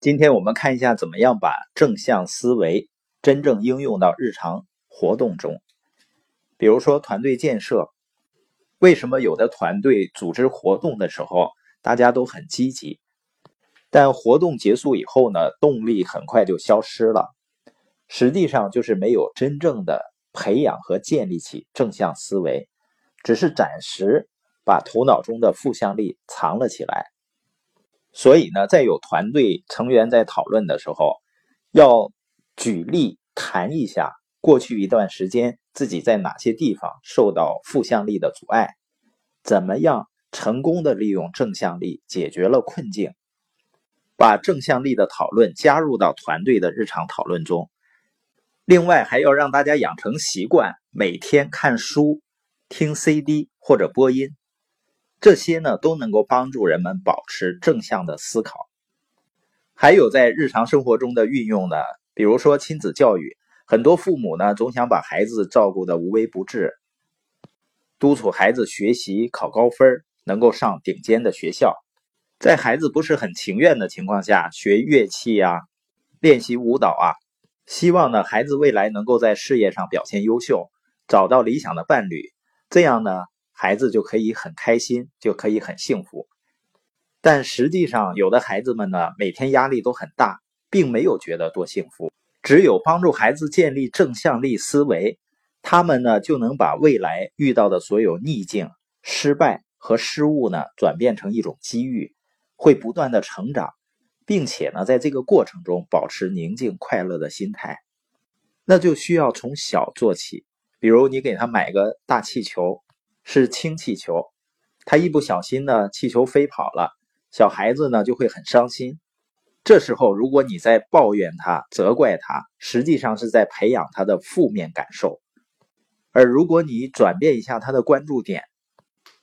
今天我们看一下怎么样把正向思维真正应用到日常活动中。比如说团队建设，为什么有的团队组织活动的时候大家都很积极，但活动结束以后呢，动力很快就消失了？实际上就是没有真正的培养和建立起正向思维，只是暂时把头脑中的负向力藏了起来。所以呢，在有团队成员在讨论的时候，要举例谈一下过去一段时间自己在哪些地方受到负向力的阻碍，怎么样成功的利用正向力解决了困境，把正向力的讨论加入到团队的日常讨论中。另外，还要让大家养成习惯，每天看书、听 CD 或者播音。这些呢都能够帮助人们保持正向的思考。还有在日常生活中的运用呢，比如说亲子教育，很多父母呢总想把孩子照顾的无微不至，督促孩子学习考高分，能够上顶尖的学校。在孩子不是很情愿的情况下，学乐器啊，练习舞蹈啊，希望呢孩子未来能够在事业上表现优秀，找到理想的伴侣，这样呢。孩子就可以很开心，就可以很幸福。但实际上，有的孩子们呢，每天压力都很大，并没有觉得多幸福。只有帮助孩子建立正向力思维，他们呢就能把未来遇到的所有逆境、失败和失误呢，转变成一种机遇，会不断的成长，并且呢，在这个过程中保持宁静快乐的心态。那就需要从小做起，比如你给他买个大气球。是氢气球，他一不小心呢，气球飞跑了，小孩子呢就会很伤心。这时候，如果你在抱怨他、责怪他，实际上是在培养他的负面感受。而如果你转变一下他的关注点，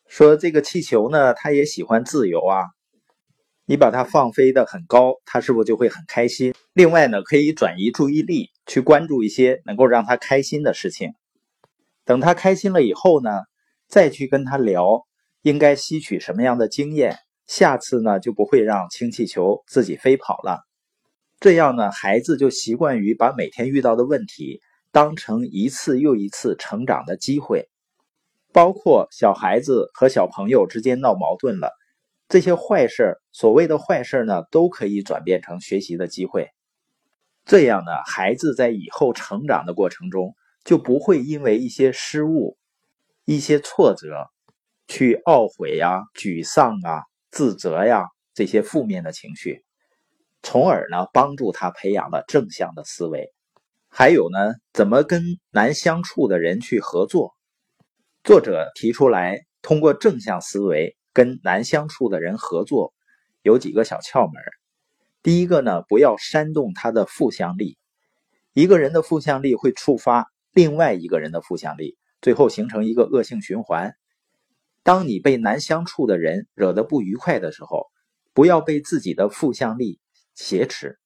说这个气球呢，他也喜欢自由啊，你把它放飞的很高，他是不是就会很开心？另外呢，可以转移注意力，去关注一些能够让他开心的事情。等他开心了以后呢？再去跟他聊，应该吸取什么样的经验？下次呢就不会让氢气球自己飞跑了。这样呢，孩子就习惯于把每天遇到的问题当成一次又一次成长的机会。包括小孩子和小朋友之间闹矛盾了，这些坏事所谓的坏事呢，都可以转变成学习的机会。这样呢，孩子在以后成长的过程中就不会因为一些失误。一些挫折，去懊悔呀、沮丧啊、自责呀这些负面的情绪，从而呢帮助他培养了正向的思维。还有呢，怎么跟难相处的人去合作？作者提出来，通过正向思维跟难相处的人合作，有几个小窍门。第一个呢，不要煽动他的负向力。一个人的负向力会触发另外一个人的负向力。最后形成一个恶性循环。当你被难相处的人惹得不愉快的时候，不要被自己的负向力挟持，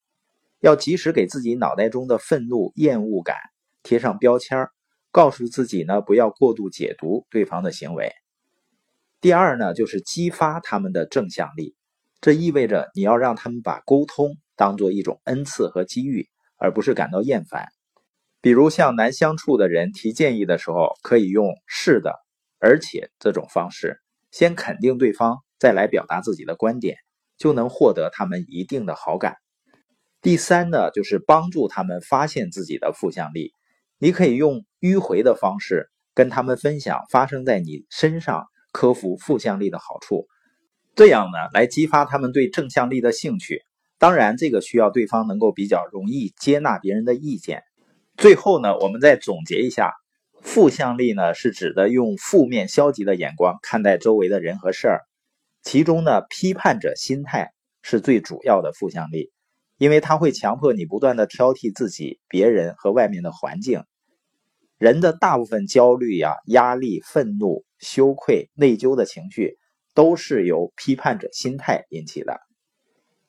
要及时给自己脑袋中的愤怒、厌恶感贴上标签告诉自己呢，不要过度解读对方的行为。第二呢，就是激发他们的正向力，这意味着你要让他们把沟通当做一种恩赐和机遇，而不是感到厌烦。比如向难相处的人提建议的时候，可以用“是的”，而且这种方式先肯定对方，再来表达自己的观点，就能获得他们一定的好感。第三呢，就是帮助他们发现自己的负向力。你可以用迂回的方式跟他们分享发生在你身上克服负向力的好处，这样呢，来激发他们对正向力的兴趣。当然，这个需要对方能够比较容易接纳别人的意见。最后呢，我们再总结一下，负向力呢是指的用负面消极的眼光看待周围的人和事儿，其中呢，批判者心态是最主要的负向力，因为它会强迫你不断的挑剔自己、别人和外面的环境。人的大部分焦虑呀、压力、愤怒、羞愧、内疚的情绪，都是由批判者心态引起的。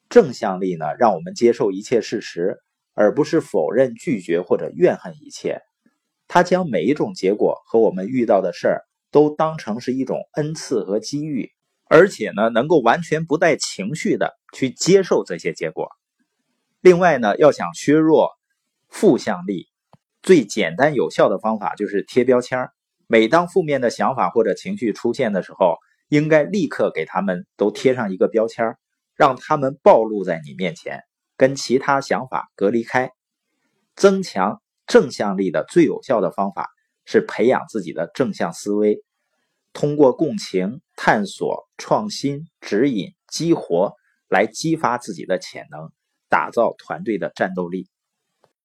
正向力呢，让我们接受一切事实。而不是否认、拒绝或者怨恨一切，他将每一种结果和我们遇到的事儿都当成是一种恩赐和机遇，而且呢，能够完全不带情绪的去接受这些结果。另外呢，要想削弱负向力，最简单有效的方法就是贴标签每当负面的想法或者情绪出现的时候，应该立刻给他们都贴上一个标签让他们暴露在你面前，跟其他想法隔离开。增强正向力的最有效的方法是培养自己的正向思维，通过共情、探索、创新、指引、激活来激发自己的潜能，打造团队的战斗力。